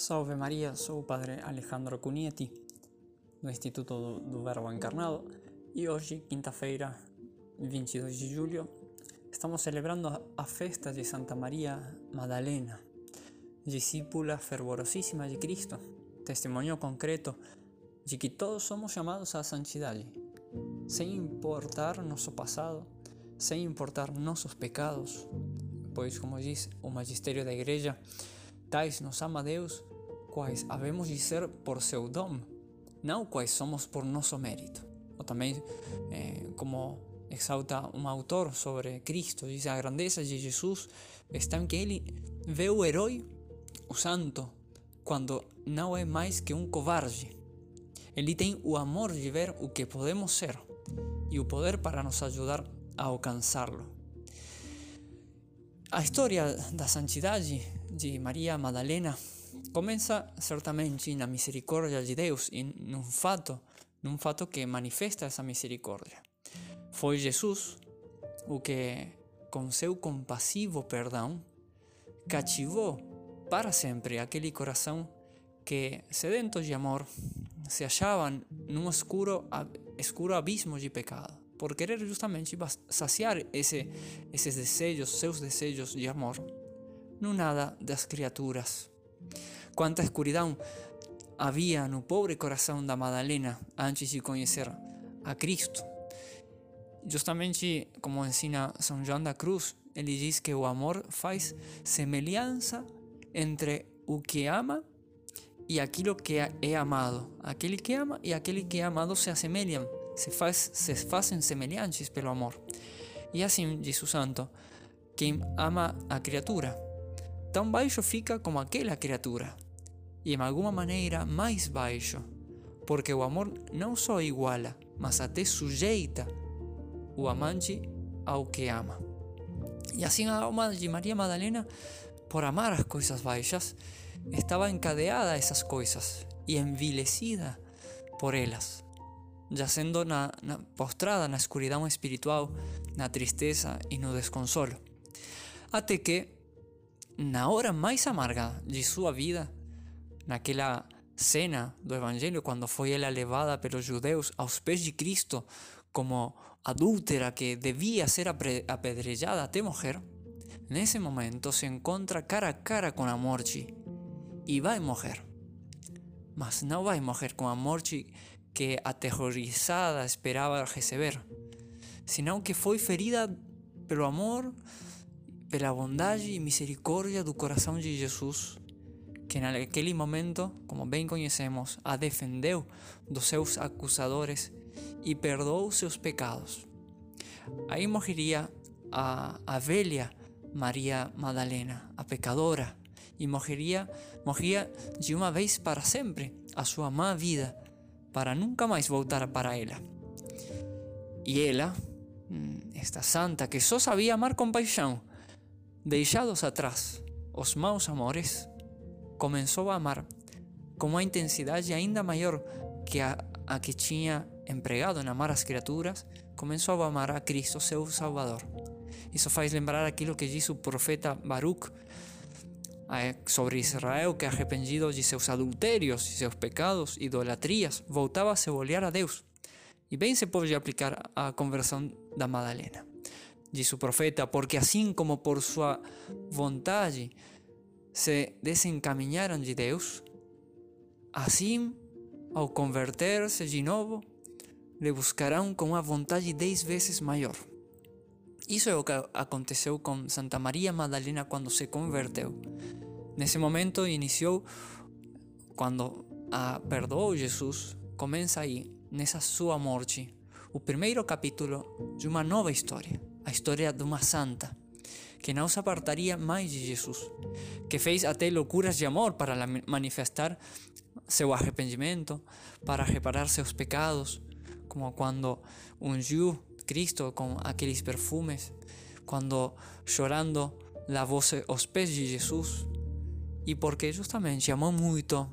Salve Maria, sou o Padre Alejandro Cunieti, do Instituto do, Verbo Encarnado, e hoje, quinta-feira, 22 de julho, estamos celebrando a festa de Santa Maria Madalena, discípula fervorosíssima de Cristo, testemunho concreto de que todos somos chamados à santidade, sem importar nosso passado, sem importar nossos pecados, pois, como diz o magistério da Igreja, tais nos ama Deus, quais havemos de ser por seu dom, não quais somos por nosso mérito. Ou também, eh, como exalta um autor sobre Cristo, diz a grandeza de Jesus está em que ele vê o herói, o santo, quando não é mais que um covarde. Ele tem o amor de ver o que podemos ser e o poder para nos ajudar a alcançá-lo. A história da santidade de Maria Madalena começa certamente na misericórdia de Deus e num fato, num fato que manifesta essa misericórdia. Foi Jesus o que, com seu compassivo perdão, cativou para sempre aquele coração que, sedento de amor, se achava num escuro, escuro abismo de pecado, por querer justamente saciar esse, esses desejos, seus desejos de amor, no nada das criaturas. Quanta escuridão havia no pobre coração da Madalena antes de conhecer a Cristo. Justamente como ensina São João da Cruz, ele diz que o amor faz semelhança entre o que ama e aquilo que é amado. Aquele que ama e aquele que é amado se assemelham, se, faz, se fazem semelhantes pelo amor. E assim diz o santo: quem ama a criatura, tão baixo fica como aquela criatura, e em alguma maneira mais baixo, porque o amor não só iguala, mas até sujeita o amante ao que ama. E assim a alma de Maria Madalena, por amar as coisas baixas, estaba encadeada a esas cosas y envilecida por ellas, yacendo na, na, postrada na escuridão espiritual, na tristeza e no desconsolo. Até que, na hora mais amarga de sua vida, naquela cena do Evangelho, quando foi ela levada pelos judeus aos pés de Cristo como adúltera que devia ser apedrejada até morrer, nesse momento se encontra cara a cara com a morte y va a morrer. Mas no va a morrer con a morte que aterrorizada esperaba receber, sino que fue ferida pelo amor, pela bondade e misericórdia do coração de Jesus, que naquele momento, como bem conhecemos, a defendeu dos seus acusadores e perdoou seus pecados. Aí morreria a, a velha Maria Madalena, a pecadora, y morrería, morría de uma vez para sempre a sua má vida, para nunca mais voltar para ela. E ela, mm, esta santa que só sabia amar com paixão, deixados atrás os maus amores, começou a amar com uma intensidade ainda maior que a, a que tinha empregado em amar as criaturas, começou a amar a Cristo, seu Salvador. Isso faz lembrar aquilo que diz o profeta Baruch sobre Israel que arrependido de seus adulterios e seus pecados, idolatrias, voltava a se volver a Deus. E bem se pode aplicar a conversão da Madalena. Diz o profeta, porque assim como por sua vontade se desencaminharam de Deus, assim, ao converter-se de novo, le buscarão com uma vontade dez vezes maior. Isso é o que aconteceu com Santa Maria Madalena quando se converteu. Nesse momento iniciou quando a perdoou Jesus, começa aí, nessa sua morte, o primeiro capítulo de uma nova história, a história de uma santa que não se apartaria mais de Jesus, que fez até loucuras de amor para manifestar seu arrependimento, para reparar seus pecados, como quando ungiu Cristo con aquellos perfumes, cuando llorando lavóse os pés de Jesús, e porque justamente amou muito,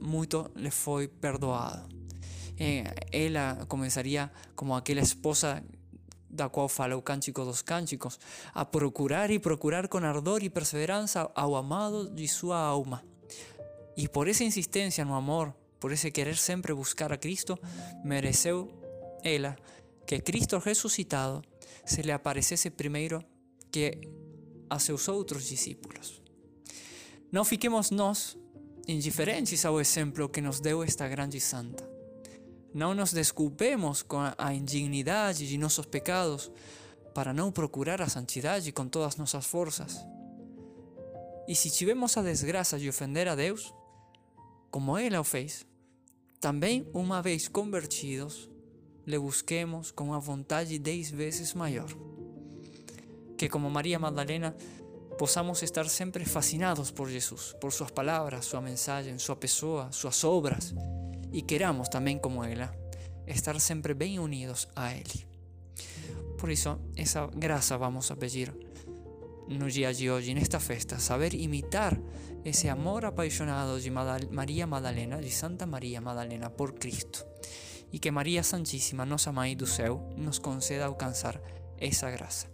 muito le foi perdoado. Eh, ela começaria como aquela esposa da qual fala o Cântico dos Cânticos, a procurar e procurar com ardor e perseverança ao amado de sua alma. E por essa insistência no amor, por esse querer sempre buscar a Cristo, mereceu ela que Cristo ressuscitado se lhe aparecesse primeiro que a seus outros discípulos. Não fiquemos nós indiferentes ao exemplo que nos deu esta grande santa. Não nos desculpemos com a indignidade de nossos pecados para não procurar a santidade com todas nossas forças. E se tivemos a desgraça de ofender a Deus, como ela o fez, também uma vez convertidos, le busquemos com uma vontade dez vezes maior. Que como Maria Magdalena possamos estar sempre fascinados por Jesus, por suas palavras, sua mensagem, sua pessoa, suas obras, e queramos também como ela estar sempre bem unidos a Ele. Por isso, essa graça vamos a pedir no dia de hoje, nesta festa, saber imitar esse amor apaixonado de Maria Madalena, de Santa Maria Madalena, por Cristo. E que Maria Santíssima, nossa Mãe do céu, nos conceda alcançar essa graça.